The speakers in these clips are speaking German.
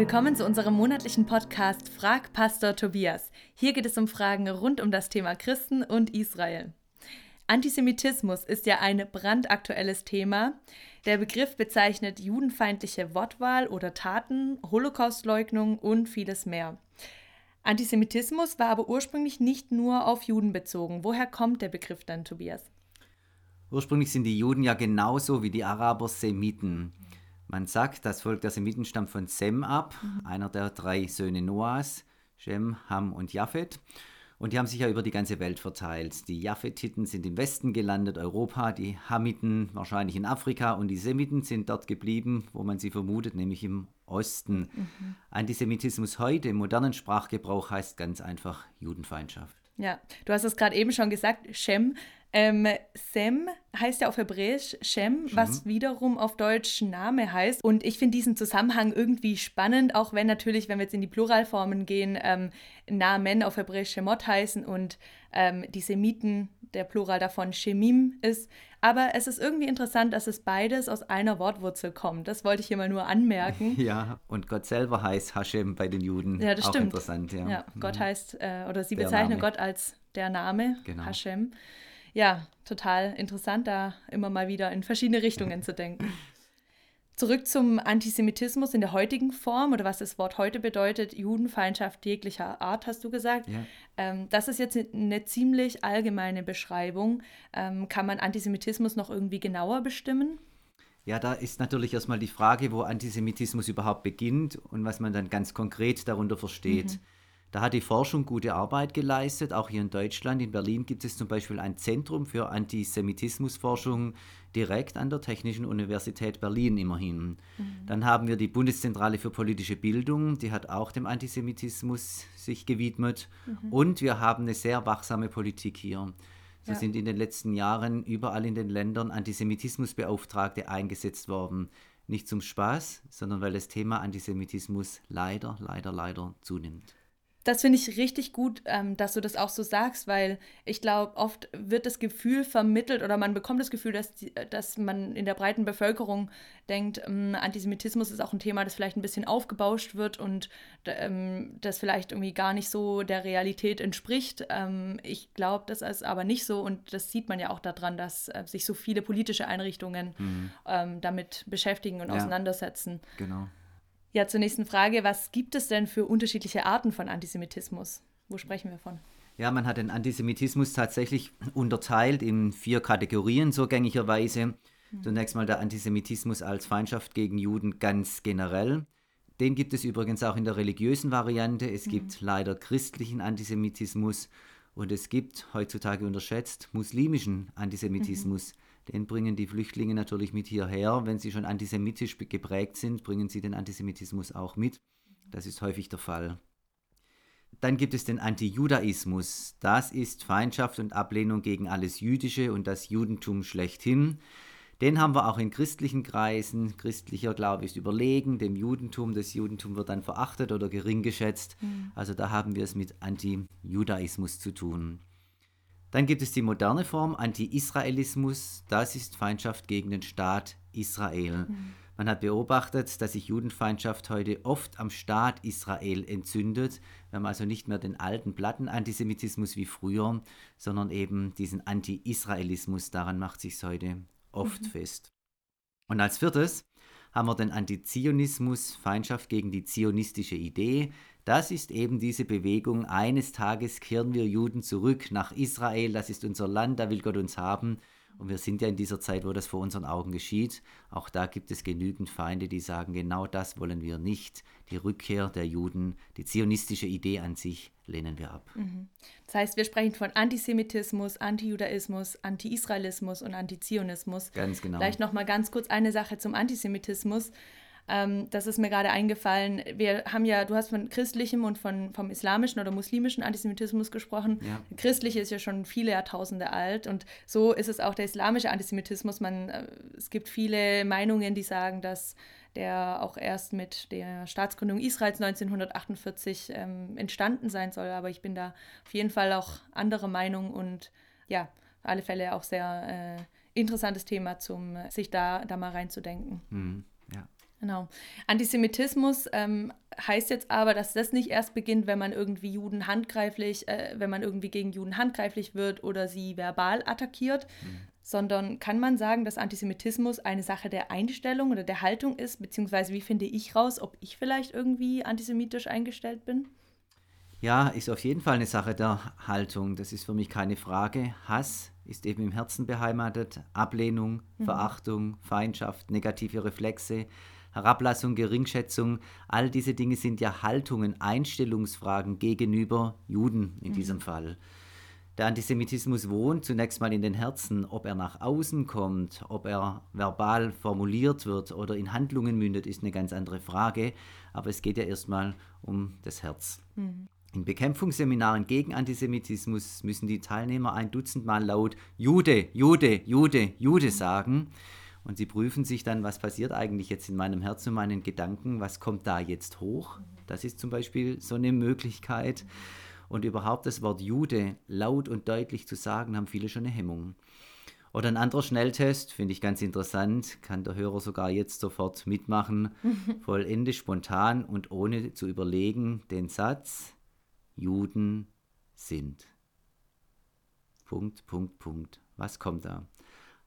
Willkommen zu unserem monatlichen Podcast Frag Pastor Tobias. Hier geht es um Fragen rund um das Thema Christen und Israel. Antisemitismus ist ja ein brandaktuelles Thema. Der Begriff bezeichnet judenfeindliche Wortwahl oder Taten, Holocaustleugnung und vieles mehr. Antisemitismus war aber ursprünglich nicht nur auf Juden bezogen. Woher kommt der Begriff dann, Tobias? Ursprünglich sind die Juden ja genauso wie die Araber Semiten. Man sagt, das Volk der Semiten stammt von Sem ab, mhm. einer der drei Söhne Noahs, Shem, Ham und Japhet. Und die haben sich ja über die ganze Welt verteilt. Die Japhetiten sind im Westen gelandet, Europa, die Hamiten wahrscheinlich in Afrika und die Semiten sind dort geblieben, wo man sie vermutet, nämlich im Osten. Mhm. Antisemitismus heute im modernen Sprachgebrauch heißt ganz einfach Judenfeindschaft. Ja, du hast es gerade eben schon gesagt, Shem. Ähm, Sem heißt ja auf Hebräisch Shem, Shem, was wiederum auf Deutsch Name heißt. Und ich finde diesen Zusammenhang irgendwie spannend, auch wenn natürlich, wenn wir jetzt in die Pluralformen gehen, ähm, Namen auf Hebräisch Shemot heißen und ähm, die Semiten, der Plural davon Shemim ist. Aber es ist irgendwie interessant, dass es beides aus einer Wortwurzel kommt. Das wollte ich hier mal nur anmerken. Ja, und Gott selber heißt Hashem bei den Juden. Ja, das Auch stimmt. interessant, ja. ja Gott mhm. heißt, äh, oder sie der bezeichnen Name. Gott als der Name, genau. Hashem. Ja, total interessant, da immer mal wieder in verschiedene Richtungen zu denken. Zurück zum Antisemitismus in der heutigen Form oder was das Wort heute bedeutet, Judenfeindschaft jeglicher Art, hast du gesagt. Ja. Ähm, das ist jetzt eine ziemlich allgemeine Beschreibung. Ähm, kann man Antisemitismus noch irgendwie genauer bestimmen? Ja, da ist natürlich erstmal die Frage, wo Antisemitismus überhaupt beginnt und was man dann ganz konkret darunter versteht. Mhm. Da hat die Forschung gute Arbeit geleistet, auch hier in Deutschland. In Berlin gibt es zum Beispiel ein Zentrum für Antisemitismusforschung direkt an der Technischen Universität Berlin immerhin. Mhm. Dann haben wir die Bundeszentrale für politische Bildung, die hat auch dem Antisemitismus sich gewidmet. Mhm. Und wir haben eine sehr wachsame Politik hier. So ja. sind in den letzten Jahren überall in den Ländern Antisemitismusbeauftragte eingesetzt worden. Nicht zum Spaß, sondern weil das Thema Antisemitismus leider, leider, leider zunimmt. Das finde ich richtig gut, ähm, dass du das auch so sagst, weil ich glaube, oft wird das Gefühl vermittelt oder man bekommt das Gefühl, dass, die, dass man in der breiten Bevölkerung denkt, ähm, Antisemitismus ist auch ein Thema, das vielleicht ein bisschen aufgebauscht wird und ähm, das vielleicht irgendwie gar nicht so der Realität entspricht. Ähm, ich glaube, das ist aber nicht so und das sieht man ja auch daran, dass äh, sich so viele politische Einrichtungen mhm. Ähm, damit beschäftigen und ja, auseinandersetzen. Genau. Ja, zur nächsten Frage. Was gibt es denn für unterschiedliche Arten von Antisemitismus? Wo sprechen wir von? Ja, man hat den Antisemitismus tatsächlich unterteilt in vier Kategorien so gängigerweise. Mhm. Zunächst mal der Antisemitismus als Feindschaft gegen Juden ganz generell. Den gibt es übrigens auch in der religiösen Variante. Es mhm. gibt leider christlichen Antisemitismus und es gibt heutzutage unterschätzt muslimischen Antisemitismus. Mhm. Den bringen die Flüchtlinge natürlich mit hierher. Wenn sie schon antisemitisch geprägt sind, bringen sie den Antisemitismus auch mit. Das ist häufig der Fall. Dann gibt es den Antijudaismus. Das ist Feindschaft und Ablehnung gegen alles Jüdische und das Judentum schlechthin. Den haben wir auch in christlichen Kreisen. Christlicher Glaube ist überlegen dem Judentum. Das Judentum wird dann verachtet oder gering geschätzt. Mhm. Also da haben wir es mit Antijudaismus zu tun. Dann gibt es die moderne Form Anti-Israelismus. Das ist Feindschaft gegen den Staat Israel. Mhm. Man hat beobachtet, dass sich Judenfeindschaft heute oft am Staat Israel entzündet. Wir haben also nicht mehr den alten Platten-Antisemitismus wie früher, sondern eben diesen Anti-Israelismus. Daran macht sich heute oft mhm. fest. Und als viertes haben wir den Antizionismus, Feindschaft gegen die zionistische Idee. Das ist eben diese Bewegung. Eines Tages kehren wir Juden zurück nach Israel. Das ist unser Land, da will Gott uns haben. Und wir sind ja in dieser Zeit, wo das vor unseren Augen geschieht. Auch da gibt es genügend Feinde, die sagen, genau das wollen wir nicht. Die Rückkehr der Juden, die zionistische Idee an sich lehnen wir ab. Mhm. Das heißt, wir sprechen von Antisemitismus, Antijudaismus, Anti-Israelismus und Antizionismus. Ganz genau. Vielleicht noch mal ganz kurz eine Sache zum Antisemitismus. Ähm, das ist mir gerade eingefallen. Wir haben ja, du hast von christlichem und von, vom islamischen oder muslimischen Antisemitismus gesprochen. Ja. Christlich ist ja schon viele Jahrtausende alt und so ist es auch der islamische Antisemitismus. Man, äh, es gibt viele Meinungen, die sagen, dass der auch erst mit der Staatsgründung Israels 1948 ähm, entstanden sein soll. Aber ich bin da auf jeden Fall auch anderer Meinung und ja, auf alle Fälle auch sehr äh, interessantes Thema, zum sich da, da mal reinzudenken. Mhm. Genau. Antisemitismus ähm, heißt jetzt aber, dass das nicht erst beginnt, wenn man irgendwie Juden handgreiflich, äh, wenn man irgendwie gegen Juden handgreiflich wird oder sie verbal attackiert, mhm. sondern kann man sagen, dass Antisemitismus eine Sache der Einstellung oder der Haltung ist, beziehungsweise wie finde ich raus, ob ich vielleicht irgendwie antisemitisch eingestellt bin? Ja, ist auf jeden Fall eine Sache der Haltung. Das ist für mich keine Frage. Hass ist eben im Herzen beheimatet. Ablehnung, mhm. Verachtung, Feindschaft, negative Reflexe, Herablassung, Geringschätzung. All diese Dinge sind ja Haltungen, Einstellungsfragen gegenüber Juden in mhm. diesem Fall. Der Antisemitismus wohnt zunächst mal in den Herzen. Ob er nach außen kommt, ob er verbal formuliert wird oder in Handlungen mündet, ist eine ganz andere Frage. Aber es geht ja erstmal um das Herz. Mhm. In Bekämpfungsseminaren gegen Antisemitismus müssen die Teilnehmer ein Dutzend Mal laut Jude, Jude, Jude, Jude sagen. Und sie prüfen sich dann, was passiert eigentlich jetzt in meinem Herzen und meinen Gedanken, was kommt da jetzt hoch. Das ist zum Beispiel so eine Möglichkeit. Und überhaupt das Wort Jude laut und deutlich zu sagen, haben viele schon eine Hemmung. Oder ein anderer Schnelltest, finde ich ganz interessant, kann der Hörer sogar jetzt sofort mitmachen. Vollende spontan und ohne zu überlegen den Satz, Juden sind. Punkt, Punkt, Punkt. Was kommt da?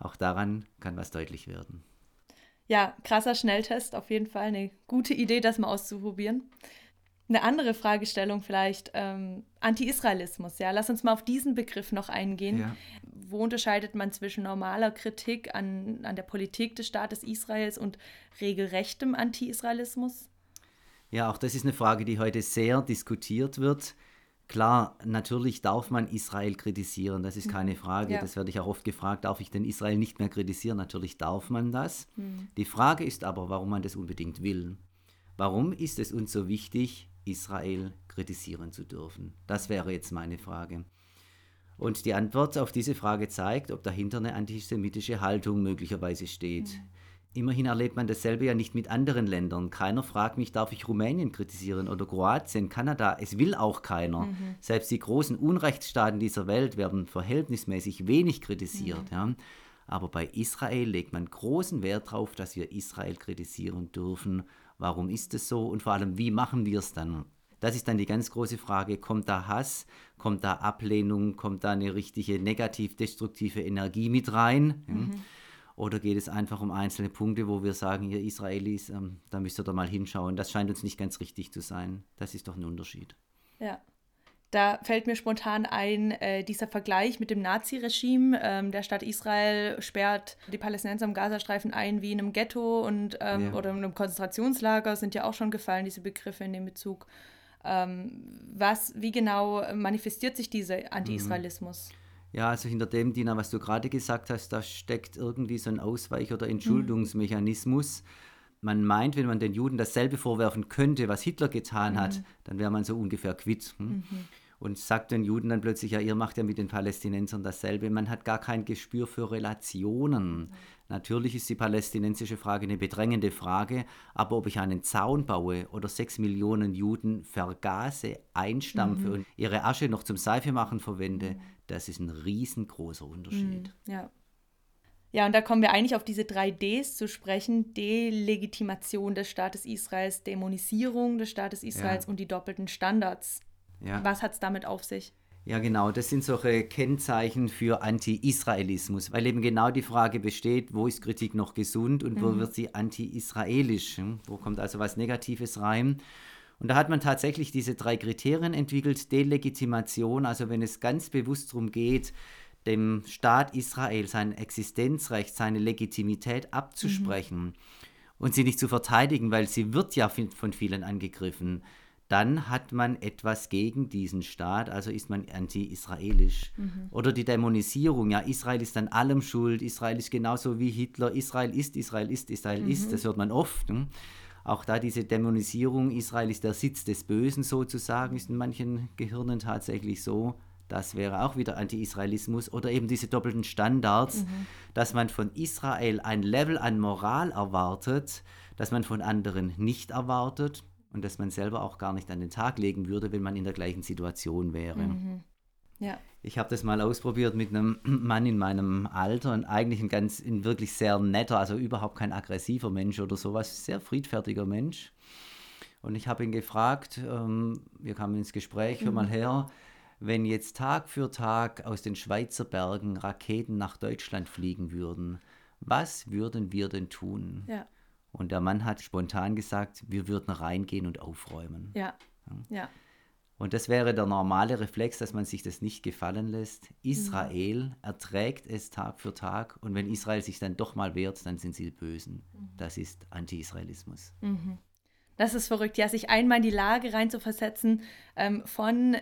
Auch daran kann was deutlich werden. Ja, krasser Schnelltest, auf jeden Fall eine gute Idee, das mal auszuprobieren. Eine andere Fragestellung vielleicht, ähm, Anti-Israelismus, ja, lass uns mal auf diesen Begriff noch eingehen. Ja. Wo unterscheidet man zwischen normaler Kritik an, an der Politik des Staates Israels und regelrechtem Anti-Israelismus? Ja, auch das ist eine Frage, die heute sehr diskutiert wird. Klar, natürlich darf man Israel kritisieren, das ist mhm. keine Frage. Ja. Das werde ich auch oft gefragt, darf ich denn Israel nicht mehr kritisieren? Natürlich darf man das. Mhm. Die Frage ist aber, warum man das unbedingt will. Warum ist es uns so wichtig, Israel kritisieren zu dürfen? Das wäre jetzt meine Frage. Und die Antwort auf diese Frage zeigt, ob dahinter eine antisemitische Haltung möglicherweise steht. Mhm. Immerhin erlebt man dasselbe ja nicht mit anderen Ländern. Keiner fragt mich, darf ich Rumänien kritisieren oder Kroatien, Kanada. Es will auch keiner. Mhm. Selbst die großen Unrechtsstaaten dieser Welt werden verhältnismäßig wenig kritisiert. Mhm. Ja. Aber bei Israel legt man großen Wert darauf, dass wir Israel kritisieren dürfen. Warum ist es so und vor allem, wie machen wir es dann? Das ist dann die ganz große Frage, kommt da Hass, kommt da Ablehnung, kommt da eine richtige negativ-destruktive Energie mit rein? Mhm. Oder geht es einfach um einzelne Punkte, wo wir sagen, ihr Israelis, ähm, da müsst ihr doch mal hinschauen. Das scheint uns nicht ganz richtig zu sein. Das ist doch ein Unterschied. Ja. Da fällt mir spontan ein, äh, dieser Vergleich mit dem Naziregime. Ähm, der Staat Israel sperrt die Palästinenser im Gazastreifen ein wie in einem Ghetto und, ähm, ja. oder in einem Konzentrationslager, sind ja auch schon gefallen, diese Begriffe in dem Bezug. Ähm, was, wie genau manifestiert sich dieser Anti-Israelismus? Mhm. Ja, also hinter dem, Dina, was du gerade gesagt hast, da steckt irgendwie so ein Ausweich- oder Entschuldungsmechanismus. Mhm. Man meint, wenn man den Juden dasselbe vorwerfen könnte, was Hitler getan mhm. hat, dann wäre man so ungefähr quitt. Hm? Mhm. Und sagt den Juden dann plötzlich, ja, ihr macht ja mit den Palästinensern dasselbe. Man hat gar kein Gespür für Relationen. Natürlich ist die palästinensische Frage eine bedrängende Frage, aber ob ich einen Zaun baue oder sechs Millionen Juden vergase, einstampfe mhm. und ihre Asche noch zum Seife machen verwende, das ist ein riesengroßer Unterschied. Mhm. Ja. Ja, und da kommen wir eigentlich auf diese drei Ds zu sprechen. Delegitimation des Staates Israels, Dämonisierung des Staates Israels ja. und die doppelten Standards. Ja. Was hat es damit auf sich? Ja, genau, das sind solche Kennzeichen für Anti-Israelismus, weil eben genau die Frage besteht, wo ist Kritik noch gesund und mhm. wo wird sie anti-israelisch? Hm? Wo kommt also was Negatives rein? Und da hat man tatsächlich diese drei Kriterien entwickelt. Delegitimation, also wenn es ganz bewusst darum geht, dem Staat Israel sein Existenzrecht, seine Legitimität abzusprechen mhm. und sie nicht zu verteidigen, weil sie wird ja von vielen angegriffen dann hat man etwas gegen diesen Staat, also ist man anti-israelisch. Mhm. Oder die Dämonisierung, ja, Israel ist an allem schuld, Israel ist genauso wie Hitler, Israel ist, Israel ist, Israel mhm. ist, das hört man oft. Hm? Auch da diese Dämonisierung, Israel ist der Sitz des Bösen sozusagen, ist in manchen Gehirnen tatsächlich so. Das wäre auch wieder Anti-Israelismus oder eben diese doppelten Standards, mhm. dass man von Israel ein Level an Moral erwartet, das man von anderen nicht erwartet und das man selber auch gar nicht an den Tag legen würde, wenn man in der gleichen Situation wäre. Mhm. Ja. Ich habe das mal ausprobiert mit einem Mann in meinem Alter und eigentlich ein ganz, ein wirklich sehr netter, also überhaupt kein aggressiver Mensch oder sowas, sehr friedfertiger Mensch. Und ich habe ihn gefragt, ähm, wir kamen ins Gespräch, hör mal mhm. her, wenn jetzt Tag für Tag aus den Schweizer Bergen Raketen nach Deutschland fliegen würden, was würden wir denn tun? Ja. Und der Mann hat spontan gesagt, wir würden reingehen und aufräumen. Ja. ja. Und das wäre der normale Reflex, dass man sich das nicht gefallen lässt. Israel mhm. erträgt es Tag für Tag und wenn Israel sich dann doch mal wehrt, dann sind sie die Bösen. Mhm. Das ist Anti-Israelismus. Mhm. Das ist verrückt, ja, sich einmal in die Lage reinzuversetzen ähm, von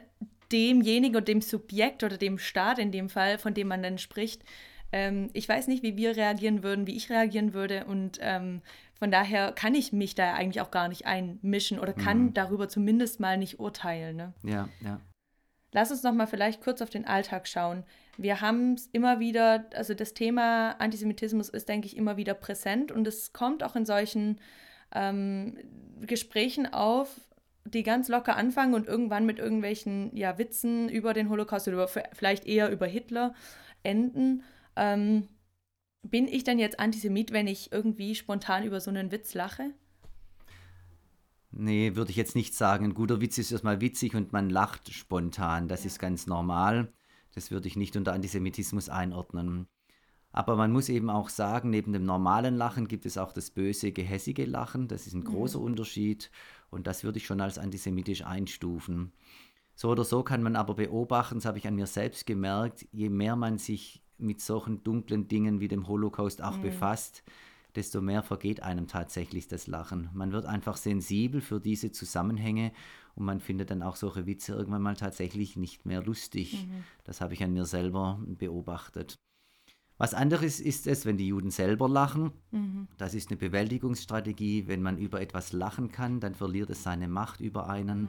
demjenigen und dem Subjekt oder dem Staat in dem Fall, von dem man dann spricht. Ähm, ich weiß nicht, wie wir reagieren würden, wie ich reagieren würde und ähm, von daher kann ich mich da eigentlich auch gar nicht einmischen oder kann mhm. darüber zumindest mal nicht urteilen. Ne? Ja, ja. Lass uns noch mal vielleicht kurz auf den Alltag schauen. Wir haben es immer wieder, also das Thema Antisemitismus ist, denke ich, immer wieder präsent und es kommt auch in solchen ähm, Gesprächen auf, die ganz locker anfangen und irgendwann mit irgendwelchen ja, Witzen über den Holocaust oder vielleicht eher über Hitler enden. Ähm, bin ich denn jetzt Antisemit, wenn ich irgendwie spontan über so einen Witz lache? Nee, würde ich jetzt nicht sagen. Ein guter Witz ist erstmal witzig und man lacht spontan. Das ja. ist ganz normal. Das würde ich nicht unter Antisemitismus einordnen. Aber man muss eben auch sagen, neben dem normalen Lachen gibt es auch das böse, gehässige Lachen. Das ist ein großer mhm. Unterschied und das würde ich schon als antisemitisch einstufen. So oder so kann man aber beobachten, das habe ich an mir selbst gemerkt, je mehr man sich mit solchen dunklen Dingen wie dem Holocaust auch mhm. befasst, desto mehr vergeht einem tatsächlich das Lachen. Man wird einfach sensibel für diese Zusammenhänge und man findet dann auch solche Witze irgendwann mal tatsächlich nicht mehr lustig. Mhm. Das habe ich an mir selber beobachtet. Was anderes ist es, wenn die Juden selber lachen. Mhm. Das ist eine Bewältigungsstrategie. Wenn man über etwas lachen kann, dann verliert es seine Macht über einen. Mhm.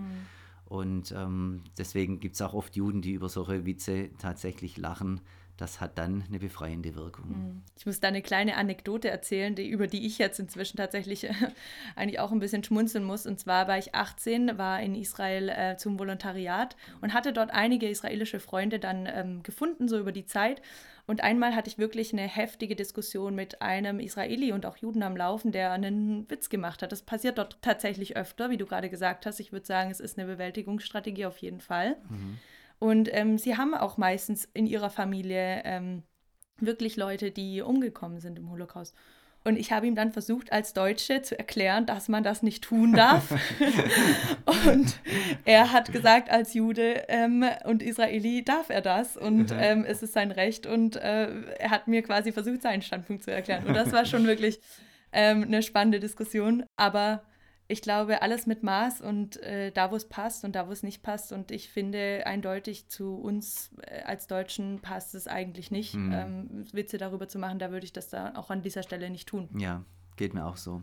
Und ähm, deswegen gibt es auch oft Juden, die über solche Witze tatsächlich lachen das hat dann eine befreiende Wirkung. Hm. Ich muss da eine kleine Anekdote erzählen, die, über die ich jetzt inzwischen tatsächlich äh, eigentlich auch ein bisschen schmunzeln muss. Und zwar war ich 18, war in Israel äh, zum Volontariat und hatte dort einige israelische Freunde dann ähm, gefunden, so über die Zeit. Und einmal hatte ich wirklich eine heftige Diskussion mit einem Israeli und auch Juden am Laufen, der einen Witz gemacht hat. Das passiert dort tatsächlich öfter, wie du gerade gesagt hast. Ich würde sagen, es ist eine Bewältigungsstrategie auf jeden Fall. Mhm. Und ähm, sie haben auch meistens in ihrer Familie ähm, wirklich Leute, die umgekommen sind im Holocaust. Und ich habe ihm dann versucht, als Deutsche zu erklären, dass man das nicht tun darf. und er hat gesagt, als Jude ähm, und Israeli darf er das. Und ähm, es ist sein Recht. Und äh, er hat mir quasi versucht, seinen Standpunkt zu erklären. Und das war schon wirklich ähm, eine spannende Diskussion. Aber ich glaube, alles mit Maß und äh, da, wo es passt und da, wo es nicht passt. Und ich finde eindeutig zu uns äh, als Deutschen passt es eigentlich nicht, mhm. ähm, Witze darüber zu machen. Da würde ich das da auch an dieser Stelle nicht tun. Ja, geht mir auch so.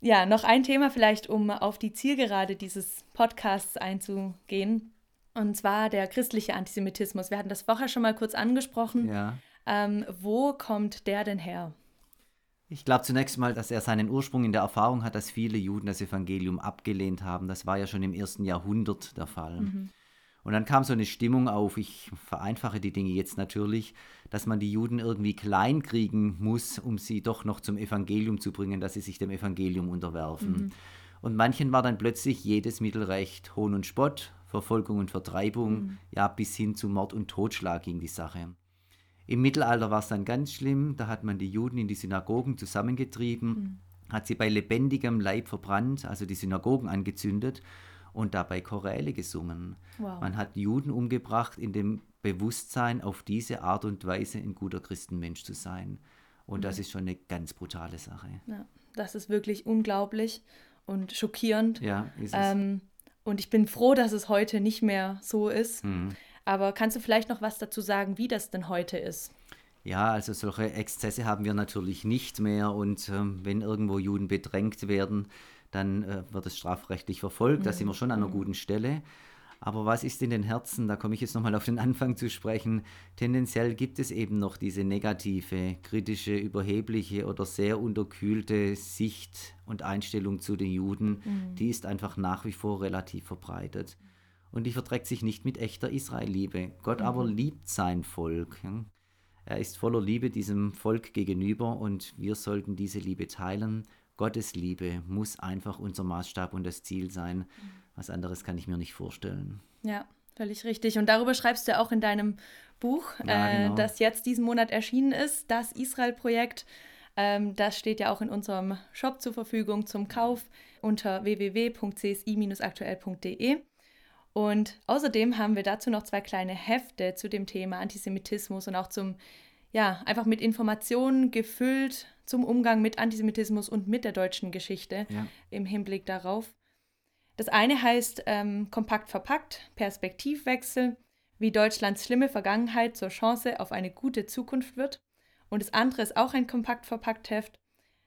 Ja, noch ein Thema vielleicht, um auf die Zielgerade dieses Podcasts einzugehen. Und zwar der christliche Antisemitismus. Wir hatten das vorher schon mal kurz angesprochen. Ja. Ähm, wo kommt der denn her? Ich glaube zunächst mal, dass er seinen Ursprung in der Erfahrung hat, dass viele Juden das Evangelium abgelehnt haben. Das war ja schon im ersten Jahrhundert der Fall. Mhm. Und dann kam so eine Stimmung auf, ich vereinfache die Dinge jetzt natürlich, dass man die Juden irgendwie klein kriegen muss, um sie doch noch zum Evangelium zu bringen, dass sie sich dem Evangelium unterwerfen. Mhm. Und manchen war dann plötzlich jedes Mittelrecht Hohn und Spott, Verfolgung und Vertreibung, mhm. ja bis hin zu Mord und Totschlag ging die Sache. Im Mittelalter war es dann ganz schlimm, da hat man die Juden in die Synagogen zusammengetrieben, mhm. hat sie bei lebendigem Leib verbrannt, also die Synagogen angezündet und dabei Choräle gesungen. Wow. Man hat Juden umgebracht in dem Bewusstsein, auf diese Art und Weise ein guter Christenmensch zu sein. Und mhm. das ist schon eine ganz brutale Sache. Ja, das ist wirklich unglaublich und schockierend. Ja, ist es. Ähm, und ich bin froh, dass es heute nicht mehr so ist. Mhm. Aber kannst du vielleicht noch was dazu sagen, wie das denn heute ist? Ja, also solche Exzesse haben wir natürlich nicht mehr und ähm, wenn irgendwo Juden bedrängt werden, dann äh, wird es strafrechtlich verfolgt. Mhm. Da sind wir schon an einer mhm. guten Stelle. Aber was ist in den Herzen? Da komme ich jetzt nochmal auf den Anfang zu sprechen. Tendenziell gibt es eben noch diese negative, kritische, überhebliche oder sehr unterkühlte Sicht und Einstellung zu den Juden. Mhm. Die ist einfach nach wie vor relativ verbreitet. Und die verträgt sich nicht mit echter Israelliebe. Gott mhm. aber liebt sein Volk. Er ist voller Liebe diesem Volk gegenüber und wir sollten diese Liebe teilen. Gottes Liebe muss einfach unser Maßstab und das Ziel sein. Mhm. Was anderes kann ich mir nicht vorstellen. Ja, völlig richtig. Und darüber schreibst du auch in deinem Buch, ja, äh, genau. äh, das jetzt diesen Monat erschienen ist, das Israel-Projekt. Ähm, das steht ja auch in unserem Shop zur Verfügung zum Kauf unter www.csi-aktuell.de. Und außerdem haben wir dazu noch zwei kleine Hefte zu dem Thema Antisemitismus und auch zum, ja, einfach mit Informationen gefüllt zum Umgang mit Antisemitismus und mit der deutschen Geschichte ja. im Hinblick darauf. Das eine heißt ähm, Kompakt verpackt, Perspektivwechsel, wie Deutschlands schlimme Vergangenheit zur Chance auf eine gute Zukunft wird. Und das andere ist auch ein kompakt verpackt Heft.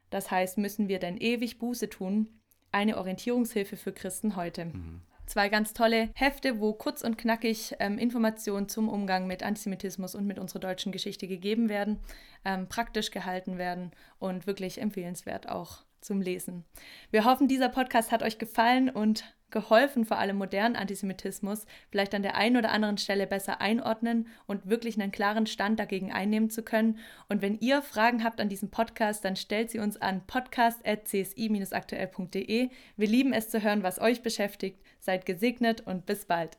Das heißt, müssen wir denn ewig Buße tun? Eine Orientierungshilfe für Christen heute. Mhm. Zwei ganz tolle Hefte, wo kurz und knackig ähm, Informationen zum Umgang mit Antisemitismus und mit unserer deutschen Geschichte gegeben werden, ähm, praktisch gehalten werden und wirklich empfehlenswert auch zum Lesen. Wir hoffen, dieser Podcast hat euch gefallen und geholfen, vor allem modernen Antisemitismus vielleicht an der einen oder anderen Stelle besser einordnen und wirklich einen klaren Stand dagegen einnehmen zu können. Und wenn ihr Fragen habt an diesem Podcast, dann stellt sie uns an podcast.csi-aktuell.de. Wir lieben es zu hören, was euch beschäftigt. Seid gesegnet und bis bald.